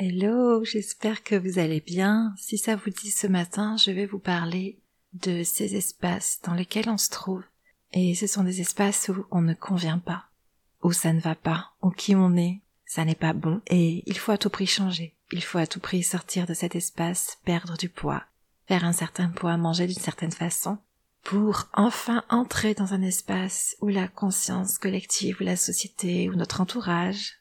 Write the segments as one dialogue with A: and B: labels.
A: Hello, j'espère que vous allez bien. Si ça vous dit ce matin, je vais vous parler de ces espaces dans lesquels on se trouve. Et ce sont des espaces où on ne convient pas, où ça ne va pas, où qui on est, ça n'est pas bon, et il faut à tout prix changer. Il faut à tout prix sortir de cet espace, perdre du poids, faire un certain poids, manger d'une certaine façon, pour enfin entrer dans un espace où la conscience collective, ou la société, ou notre entourage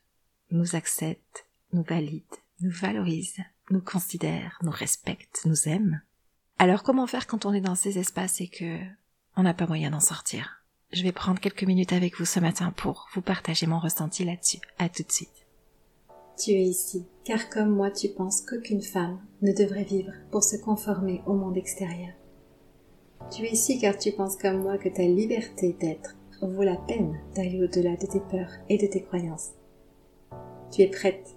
A: nous accepte, nous valide, nous valorise, nous considère, nous respecte, nous aime. Alors comment faire quand on est dans ces espaces et que on n'a pas moyen d'en sortir? Je vais prendre quelques minutes avec vous ce matin pour vous partager mon ressenti là-dessus. À tout de suite.
B: Tu es ici, car comme moi tu penses qu'aucune femme ne devrait vivre pour se conformer au monde extérieur. Tu es ici car tu penses comme moi que ta liberté d'être vaut la peine d'aller au-delà de tes peurs et de tes croyances. Tu es prête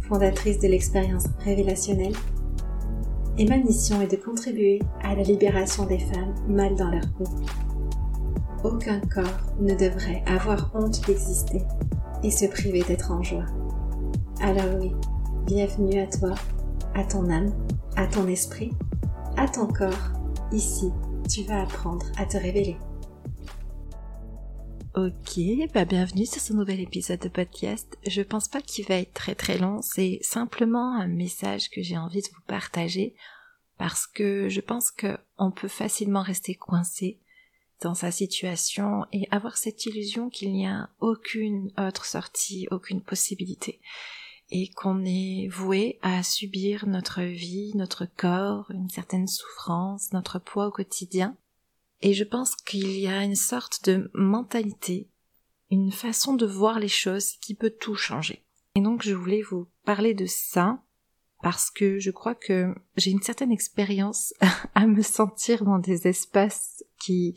B: fondatrice de l'expérience révélationnelle, et ma mission est de contribuer à la libération des femmes mal dans leur peau. Aucun corps ne devrait avoir honte d'exister et se priver d'être en joie. Alors oui, bienvenue à toi, à ton âme, à ton esprit, à ton corps. Ici, tu vas apprendre à te révéler.
A: Ok, bah bienvenue sur ce nouvel épisode de podcast. Je pense pas qu'il va être très très long, c'est simplement un message que j'ai envie de vous partager parce que je pense qu'on peut facilement rester coincé dans sa situation et avoir cette illusion qu'il n'y a aucune autre sortie, aucune possibilité et qu'on est voué à subir notre vie, notre corps, une certaine souffrance, notre poids au quotidien et je pense qu'il y a une sorte de mentalité, une façon de voir les choses qui peut tout changer. Et donc je voulais vous parler de ça parce que je crois que j'ai une certaine expérience à me sentir dans des espaces qui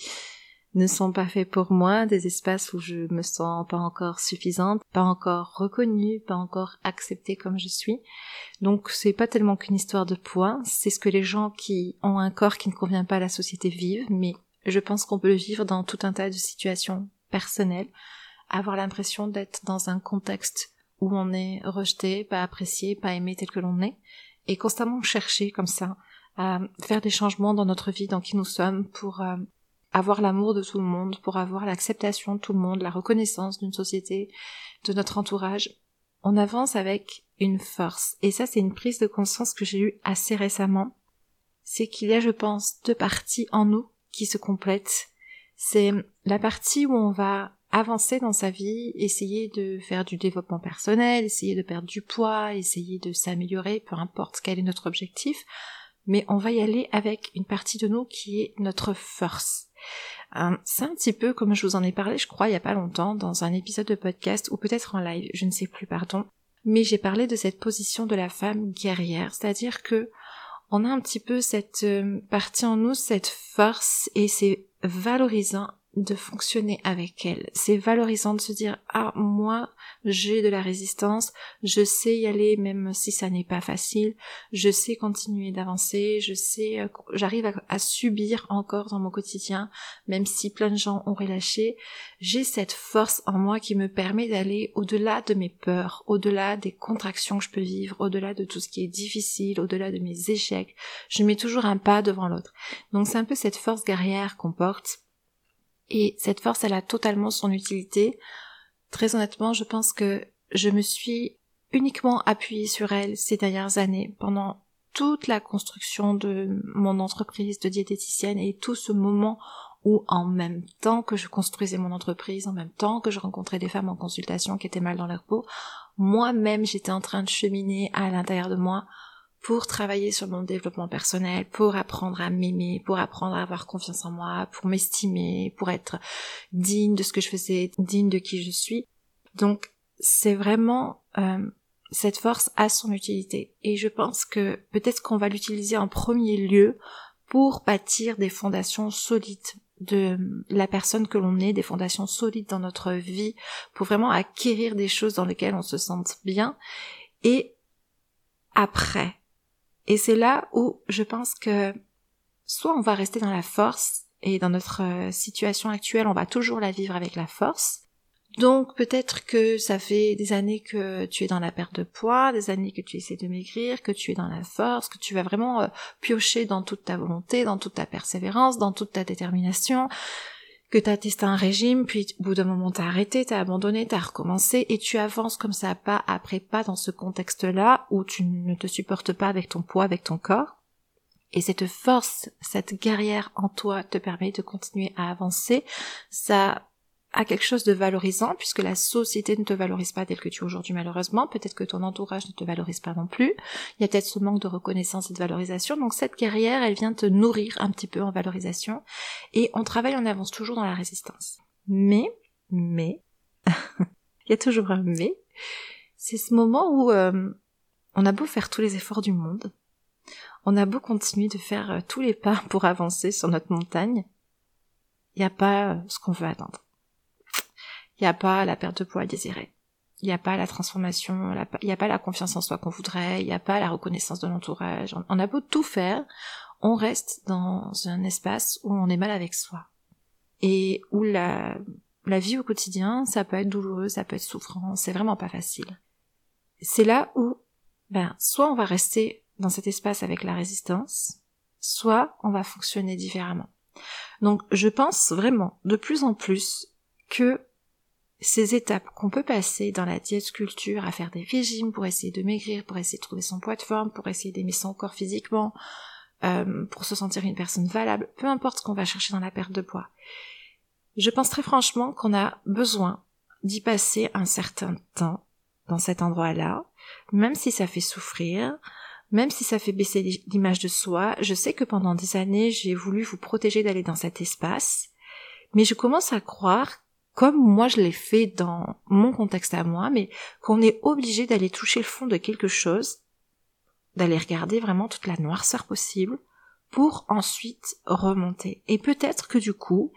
A: ne sont pas faits pour moi, des espaces où je me sens pas encore suffisante, pas encore reconnue, pas encore acceptée comme je suis. Donc c'est pas tellement qu'une histoire de poids, c'est ce que les gens qui ont un corps qui ne convient pas à la société vivent, mais je pense qu'on peut le vivre dans tout un tas de situations personnelles, avoir l'impression d'être dans un contexte où on est rejeté, pas apprécié, pas aimé tel que l'on est, et constamment chercher comme ça à faire des changements dans notre vie, dans qui nous sommes, pour euh, avoir l'amour de tout le monde, pour avoir l'acceptation de tout le monde, la reconnaissance d'une société, de notre entourage. On avance avec une force. Et ça, c'est une prise de conscience que j'ai eue assez récemment. C'est qu'il y a, je pense, deux parties en nous qui se complète. C'est la partie où on va avancer dans sa vie, essayer de faire du développement personnel, essayer de perdre du poids, essayer de s'améliorer, peu importe quel est notre objectif, mais on va y aller avec une partie de nous qui est notre force. Euh, c'est un petit peu comme je vous en ai parlé, je crois, il y a pas longtemps, dans un épisode de podcast, ou peut-être en live, je ne sais plus, pardon, mais j'ai parlé de cette position de la femme guerrière, c'est-à-dire que on a un petit peu cette euh, partie en nous, cette force, et c'est valorisant de fonctionner avec elle. C'est valorisant de se dire ah moi j'ai de la résistance, je sais y aller même si ça n'est pas facile, je sais continuer d'avancer, je sais euh, j'arrive à, subir encore dans mon quotidien même si plein de gens ont relâché, j'ai cette force en moi qui me permet d'aller au-delà de mes peurs, au-delà des contractions que je peux vivre, au-delà de tout ce qui est difficile, au-delà de mes échecs. Je mets toujours un pas devant l'autre. Donc c'est un peu cette force guerrière qu'on porte et cette force, elle a totalement son utilité. Très honnêtement, je pense que je me suis uniquement appuyée sur elle ces dernières années, pendant toute la construction de mon entreprise de diététicienne et tout ce moment où en même temps que je construisais mon entreprise, en même temps que je rencontrais des femmes en consultation qui étaient mal dans leur peau, moi-même j'étais en train de cheminer à l'intérieur de moi pour travailler sur mon développement personnel, pour apprendre à m'aimer, pour apprendre à avoir confiance en moi, pour m'estimer, pour être digne de ce que je faisais, digne de qui je suis. Donc c'est vraiment euh, cette force a son utilité. Et je pense que peut-être qu'on va l'utiliser en premier lieu pour bâtir des fondations solides de la personne que l'on est, des fondations solides dans notre vie, pour vraiment acquérir des choses dans lesquelles on se sente bien. Et après, et c'est là où je pense que soit on va rester dans la force, et dans notre euh, situation actuelle, on va toujours la vivre avec la force, donc peut-être que ça fait des années que tu es dans la perte de poids, des années que tu essaies de maigrir, que tu es dans la force, que tu vas vraiment euh, piocher dans toute ta volonté, dans toute ta persévérance, dans toute ta détermination, que tu testé un régime, puis au bout d'un moment t'as arrêté, t'as abandonné, t'as recommencé, et tu avances comme ça pas après pas dans ce contexte-là où tu ne te supportes pas avec ton poids, avec ton corps. Et cette force, cette guerrière en toi te permet de continuer à avancer. Ça à quelque chose de valorisant, puisque la société ne te valorise pas tel que tu es aujourd'hui malheureusement, peut-être que ton entourage ne te valorise pas non plus, il y a peut-être ce manque de reconnaissance et de valorisation, donc cette carrière, elle vient te nourrir un petit peu en valorisation, et on travaille, on avance toujours dans la résistance. Mais, mais, il y a toujours un mais, c'est ce moment où euh, on a beau faire tous les efforts du monde, on a beau continuer de faire euh, tous les pas pour avancer sur notre montagne, il n'y a pas euh, ce qu'on veut attendre. Il n'y a pas la perte de poids désirée. Il n'y a pas la transformation, il n'y a pas la confiance en soi qu'on voudrait, il n'y a pas la reconnaissance de l'entourage. On a beau tout faire, on reste dans un espace où on est mal avec soi. Et où la, la vie au quotidien, ça peut être douloureux, ça peut être souffrant, c'est vraiment pas facile. C'est là où, ben, soit on va rester dans cet espace avec la résistance, soit on va fonctionner différemment. Donc je pense vraiment de plus en plus que ces étapes qu'on peut passer dans la diète culture à faire des régimes pour essayer de maigrir, pour essayer de trouver son poids de forme, pour essayer d'aimer son corps physiquement, euh, pour se sentir une personne valable, peu importe ce qu'on va chercher dans la perte de poids. Je pense très franchement qu'on a besoin d'y passer un certain temps dans cet endroit-là, même si ça fait souffrir, même si ça fait baisser l'image de soi. Je sais que pendant des années, j'ai voulu vous protéger d'aller dans cet espace, mais je commence à croire comme moi je l'ai fait dans mon contexte à moi, mais qu'on est obligé d'aller toucher le fond de quelque chose, d'aller regarder vraiment toute la noirceur possible, pour ensuite remonter. Et peut-être que du coup,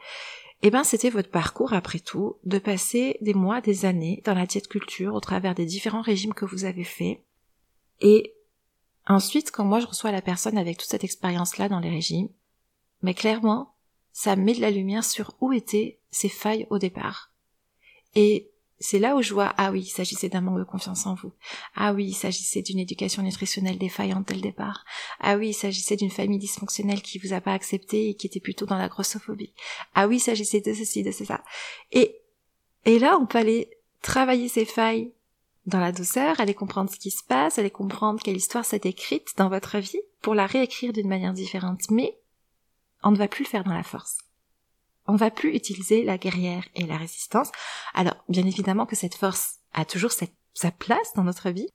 A: eh ben c'était votre parcours après tout, de passer des mois, des années dans la diète culture au travers des différents régimes que vous avez faits. Et ensuite, quand moi je reçois la personne avec toute cette expérience-là dans les régimes, mais clairement, ça met de la lumière sur où étaient ses failles au départ. Et c'est là où je vois, ah oui, il s'agissait d'un manque de confiance en vous. Ah oui, il s'agissait d'une éducation nutritionnelle défaillante dès le départ. Ah oui, il s'agissait d'une famille dysfonctionnelle qui vous a pas accepté et qui était plutôt dans la grossophobie. Ah oui, il s'agissait de ceci, de ça. Et, et là, on peut aller travailler ces failles dans la douceur, aller comprendre ce qui se passe, aller comprendre quelle histoire s'est écrite dans votre vie pour la réécrire d'une manière différente. Mais on ne va plus le faire dans la force. On ne va plus utiliser la guerrière et la résistance. Alors, bien évidemment que cette force a toujours sa place dans notre vie,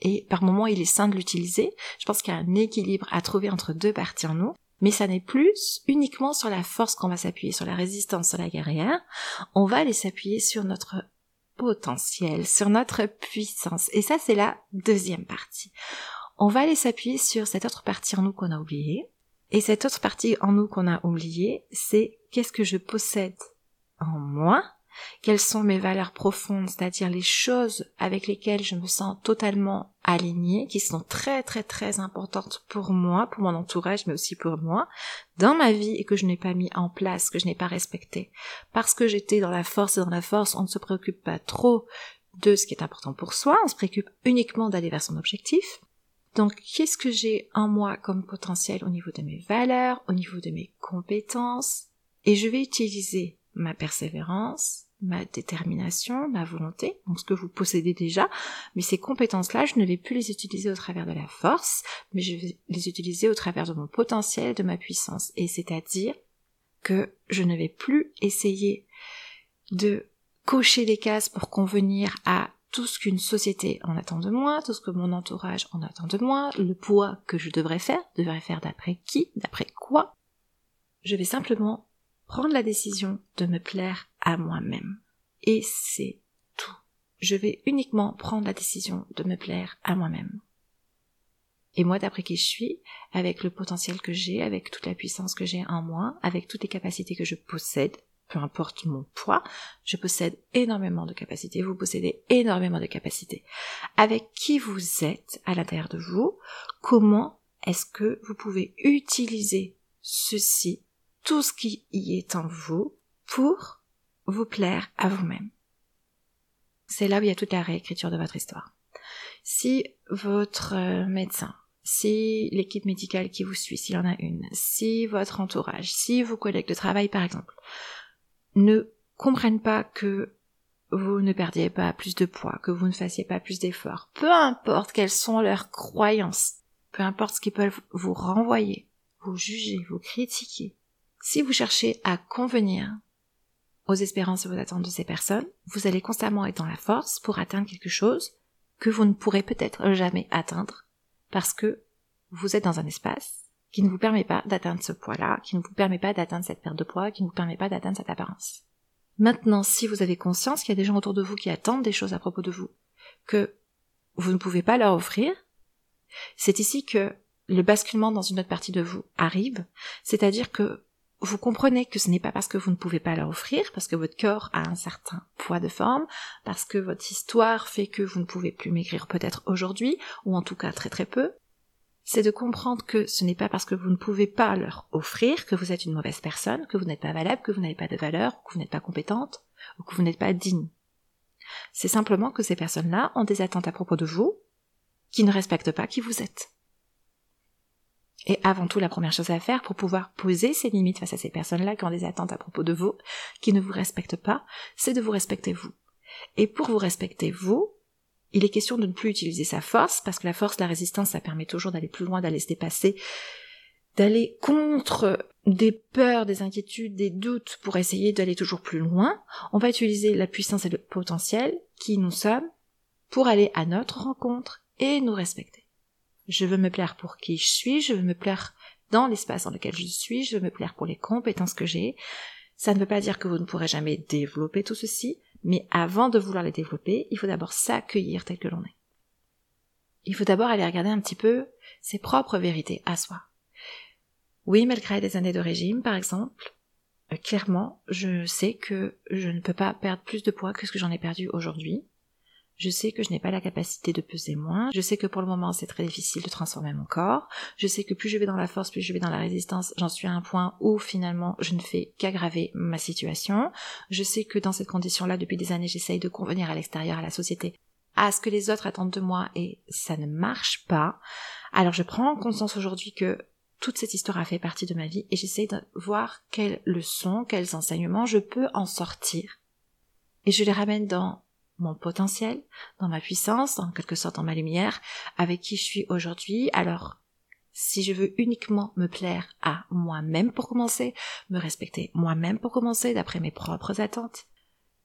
A: et par moments il est sain de l'utiliser. Je pense qu'il y a un équilibre à trouver entre deux parties en nous. Mais ça n'est plus uniquement sur la force qu'on va s'appuyer, sur la résistance, sur la guerrière. On va aller s'appuyer sur notre potentiel, sur notre puissance. Et ça, c'est la deuxième partie. On va aller s'appuyer sur cette autre partie en nous qu'on a oubliée, et cette autre partie en nous qu'on a oubliée, c'est qu'est-ce que je possède en moi, quelles sont mes valeurs profondes, c'est-à-dire les choses avec lesquelles je me sens totalement alignée, qui sont très très très importantes pour moi, pour mon entourage, mais aussi pour moi, dans ma vie et que je n'ai pas mis en place, que je n'ai pas respecté. Parce que j'étais dans la force et dans la force, on ne se préoccupe pas trop de ce qui est important pour soi, on se préoccupe uniquement d'aller vers son objectif. Donc, qu'est-ce que j'ai en moi comme potentiel au niveau de mes valeurs, au niveau de mes compétences? Et je vais utiliser ma persévérance, ma détermination, ma volonté, donc ce que vous possédez déjà, mais ces compétences-là, je ne vais plus les utiliser au travers de la force, mais je vais les utiliser au travers de mon potentiel, de ma puissance. Et c'est-à-dire que je ne vais plus essayer de cocher les cases pour convenir à tout ce qu'une société en attend de moi, tout ce que mon entourage en attend de moi, le poids que je devrais faire, devrais faire d'après qui, d'après quoi. Je vais simplement prendre la décision de me plaire à moi-même. Et c'est tout. je vais uniquement prendre la décision de me plaire à moi-même. Et moi, d'après qui je suis, avec le potentiel que j'ai, avec toute la puissance que j'ai en moi, avec toutes les capacités que je possède, peu importe mon poids, je possède énormément de capacités, vous possédez énormément de capacités. Avec qui vous êtes à l'intérieur de vous, comment est-ce que vous pouvez utiliser ceci, tout ce qui y est en vous, pour vous plaire à vous-même? C'est là où il y a toute la réécriture de votre histoire. Si votre euh, médecin, si l'équipe médicale qui vous suit, s'il y en a une, si votre entourage, si vos collègues de travail par exemple, ne comprennent pas que vous ne perdiez pas plus de poids, que vous ne fassiez pas plus d'efforts, peu importe quelles sont leurs croyances, peu importe ce qu'ils peuvent vous renvoyer, vous juger, vous critiquer, si vous cherchez à convenir aux espérances et aux attentes de ces personnes, vous allez constamment être dans la force pour atteindre quelque chose que vous ne pourrez peut-être jamais atteindre parce que vous êtes dans un espace qui ne vous permet pas d'atteindre ce poids-là, qui ne vous permet pas d'atteindre cette perte de poids, qui ne vous permet pas d'atteindre cette apparence. Maintenant, si vous avez conscience qu'il y a des gens autour de vous qui attendent des choses à propos de vous, que vous ne pouvez pas leur offrir, c'est ici que le basculement dans une autre partie de vous arrive, c'est-à-dire que vous comprenez que ce n'est pas parce que vous ne pouvez pas leur offrir, parce que votre corps a un certain poids de forme, parce que votre histoire fait que vous ne pouvez plus maigrir peut-être aujourd'hui, ou en tout cas très très peu, c'est de comprendre que ce n'est pas parce que vous ne pouvez pas leur offrir que vous êtes une mauvaise personne, que vous n'êtes pas valable, que vous n'avez pas de valeur, que vous n'êtes pas compétente, ou que vous n'êtes pas digne. C'est simplement que ces personnes-là ont des attentes à propos de vous qui ne respectent pas qui vous êtes. Et avant tout, la première chose à faire pour pouvoir poser ces limites face à ces personnes-là qui ont des attentes à propos de vous, qui ne vous respectent pas, c'est de vous respecter vous. Et pour vous respecter vous, il est question de ne plus utiliser sa force, parce que la force, la résistance, ça permet toujours d'aller plus loin, d'aller se dépasser, d'aller contre des peurs, des inquiétudes, des doutes pour essayer d'aller toujours plus loin. On va utiliser la puissance et le potentiel qui nous sommes pour aller à notre rencontre et nous respecter. Je veux me plaire pour qui je suis, je veux me plaire dans l'espace dans lequel je suis, je veux me plaire pour les compétences que j'ai. Ça ne veut pas dire que vous ne pourrez jamais développer tout ceci, mais avant de vouloir les développer, il faut d'abord s'accueillir tel que l'on est. Il faut d'abord aller regarder un petit peu ses propres vérités à soi. Oui, malgré des années de régime, par exemple, euh, clairement, je sais que je ne peux pas perdre plus de poids que ce que j'en ai perdu aujourd'hui. Je sais que je n'ai pas la capacité de peser moins. Je sais que pour le moment, c'est très difficile de transformer mon corps. Je sais que plus je vais dans la force, plus je vais dans la résistance, j'en suis à un point où finalement, je ne fais qu'aggraver ma situation. Je sais que dans cette condition-là, depuis des années, j'essaye de convenir à l'extérieur, à la société, à ce que les autres attendent de moi et ça ne marche pas. Alors je prends conscience aujourd'hui que toute cette histoire a fait partie de ma vie et j'essaye de voir quelles leçons, quels enseignements je peux en sortir. Et je les ramène dans mon potentiel, dans ma puissance, en quelque sorte dans ma lumière, avec qui je suis aujourd'hui. Alors, si je veux uniquement me plaire à moi-même pour commencer, me respecter moi-même pour commencer, d'après mes propres attentes,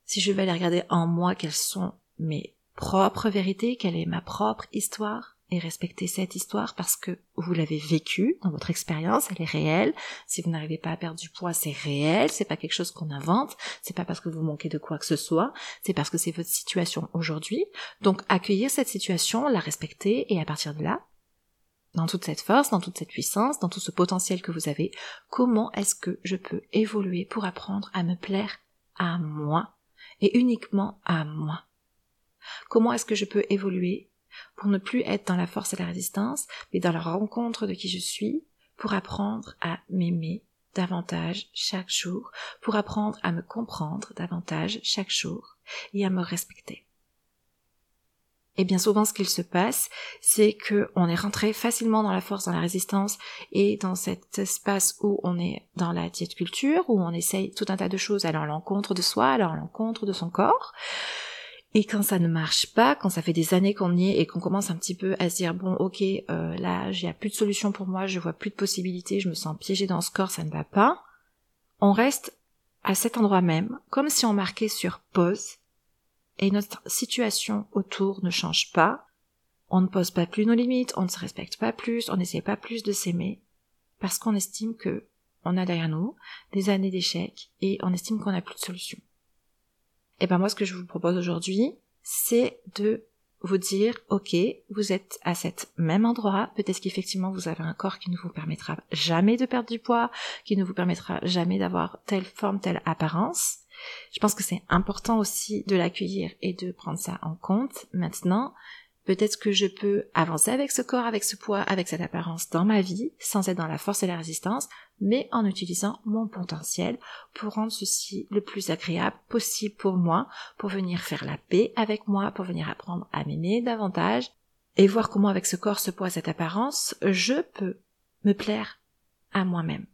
A: si je vais aller regarder en moi quelles sont mes propres vérités, quelle est ma propre histoire, et respecter cette histoire parce que vous l'avez vécue dans votre expérience, elle est réelle. Si vous n'arrivez pas à perdre du poids, c'est réel, c'est pas quelque chose qu'on invente, c'est pas parce que vous manquez de quoi que ce soit, c'est parce que c'est votre situation aujourd'hui. Donc accueillir cette situation, la respecter et à partir de là, dans toute cette force, dans toute cette puissance, dans tout ce potentiel que vous avez, comment est-ce que je peux évoluer pour apprendre à me plaire à moi et uniquement à moi? Comment est-ce que je peux évoluer pour ne plus être dans la force et la résistance, mais dans la rencontre de qui je suis, pour apprendre à m'aimer davantage chaque jour, pour apprendre à me comprendre davantage chaque jour et à me respecter. Et bien souvent, ce qu'il se passe, c'est que on est rentré facilement dans la force, dans la résistance et dans cet espace où on est dans la diète culture, où on essaye tout un tas de choses à l'encontre de soi, à l'encontre de son corps. Et quand ça ne marche pas, quand ça fait des années qu'on y est et qu'on commence un petit peu à se dire bon ok euh, là j'ai plus de solution pour moi, je vois plus de possibilités, je me sens piégée dans ce corps, ça ne va pas, on reste à cet endroit même, comme si on marquait sur pause, et notre situation autour ne change pas, on ne pose pas plus nos limites, on ne se respecte pas plus, on n'essaie pas plus de s'aimer, parce qu'on estime que on a derrière nous des années d'échecs et on estime qu'on n'a plus de solution. Et ben moi ce que je vous propose aujourd'hui, c'est de vous dire, ok, vous êtes à cet même endroit, peut-être qu'effectivement vous avez un corps qui ne vous permettra jamais de perdre du poids, qui ne vous permettra jamais d'avoir telle forme, telle apparence. Je pense que c'est important aussi de l'accueillir et de prendre ça en compte. Maintenant, Peut-être que je peux avancer avec ce corps, avec ce poids, avec cette apparence dans ma vie, sans être dans la force et la résistance, mais en utilisant mon potentiel pour rendre ceci le plus agréable possible pour moi, pour venir faire la paix avec moi, pour venir apprendre à m'aimer davantage, et voir comment avec ce corps, ce poids, cette apparence, je peux me plaire à moi-même.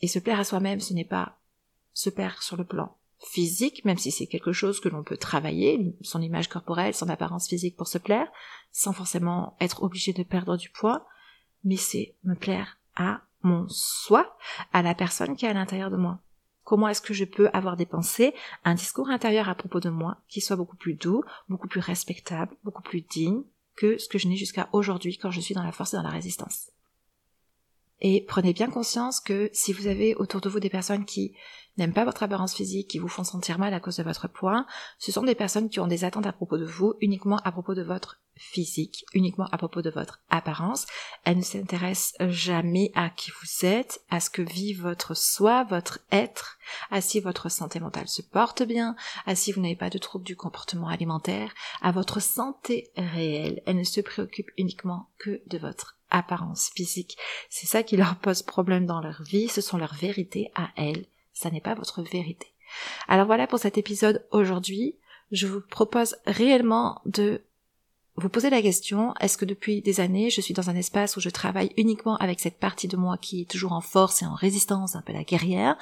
A: Et se plaire à soi-même, ce n'est pas se plaire sur le plan physique, même si c'est quelque chose que l'on peut travailler, son image corporelle, son apparence physique pour se plaire, sans forcément être obligé de perdre du poids, mais c'est me plaire à mon soi, à la personne qui est à l'intérieur de moi. Comment est-ce que je peux avoir des pensées, un discours intérieur à propos de moi qui soit beaucoup plus doux, beaucoup plus respectable, beaucoup plus digne que ce que je n'ai jusqu'à aujourd'hui quand je suis dans la force et dans la résistance? Et prenez bien conscience que si vous avez autour de vous des personnes qui n'aiment pas votre apparence physique, qui vous font sentir mal à cause de votre poids, ce sont des personnes qui ont des attentes à propos de vous, uniquement à propos de votre physique, uniquement à propos de votre apparence. Elles ne s'intéressent jamais à qui vous êtes, à ce que vit votre soi, votre être, à si votre santé mentale se porte bien, à si vous n'avez pas de troubles du comportement alimentaire, à votre santé réelle. Elles ne se préoccupent uniquement que de votre apparence physique. C'est ça qui leur pose problème dans leur vie, ce sont leurs vérités à elles, ça n'est pas votre vérité. Alors voilà pour cet épisode aujourd'hui. Je vous propose réellement de vous poser la question, est-ce que depuis des années, je suis dans un espace où je travaille uniquement avec cette partie de moi qui est toujours en force et en résistance, un peu la guerrière,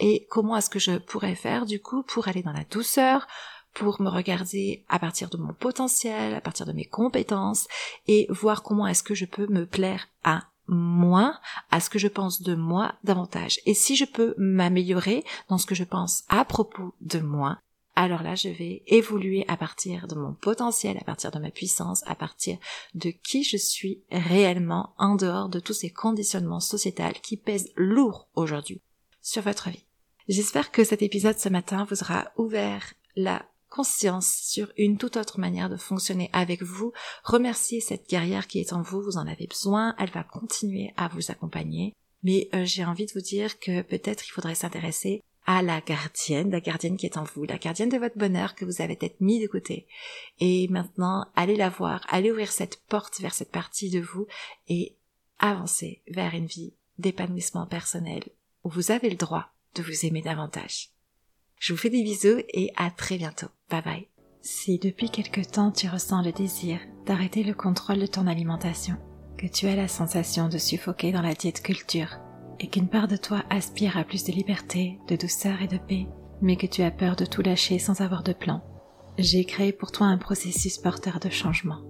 A: et comment est-ce que je pourrais faire du coup pour aller dans la douceur, pour me regarder à partir de mon potentiel, à partir de mes compétences, et voir comment est-ce que je peux me plaire à moi, à ce que je pense de moi davantage. Et si je peux m'améliorer dans ce que je pense à propos de moi, alors là, je vais évoluer à partir de mon potentiel, à partir de ma puissance, à partir de qui je suis réellement en dehors de tous ces conditionnements sociétals qui pèsent lourd aujourd'hui sur votre vie. J'espère que cet épisode ce matin vous aura ouvert la conscience sur une toute autre manière de fonctionner avec vous. Remerciez cette guerrière qui est en vous, vous en avez besoin, elle va continuer à vous accompagner. Mais euh, j'ai envie de vous dire que peut-être il faudrait s'intéresser à la gardienne, la gardienne qui est en vous, la gardienne de votre bonheur que vous avez peut-être mis de côté. Et maintenant, allez la voir, allez ouvrir cette porte vers cette partie de vous et avancer vers une vie d'épanouissement personnel où vous avez le droit de vous aimer davantage. Je vous fais des bisous et à très bientôt. Bye bye. Si depuis quelque temps tu ressens le désir d'arrêter le contrôle de ton alimentation, que tu as la sensation de suffoquer dans la diète culture, et qu'une part de toi aspire à plus de liberté, de douceur et de paix, mais que tu as peur de tout lâcher sans avoir de plan, j'ai créé pour toi un processus porteur de changement,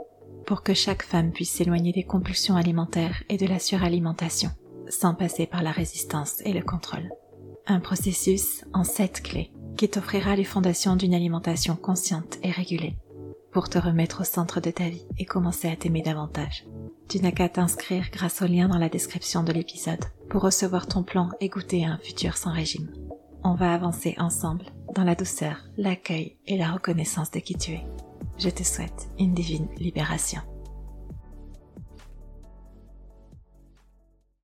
A: pour que chaque femme puisse s'éloigner des compulsions alimentaires et de la suralimentation, sans passer par la résistance et le contrôle. Un processus en sept clés qui t'offrira les fondations d'une alimentation consciente et régulée pour te remettre au centre de ta vie et commencer à t'aimer davantage. Tu n'as qu'à t'inscrire grâce au lien dans la description de l'épisode pour recevoir ton plan et goûter à un futur sans régime. On va avancer ensemble dans la douceur, l'accueil et la reconnaissance de qui tu es. Je te souhaite une divine libération.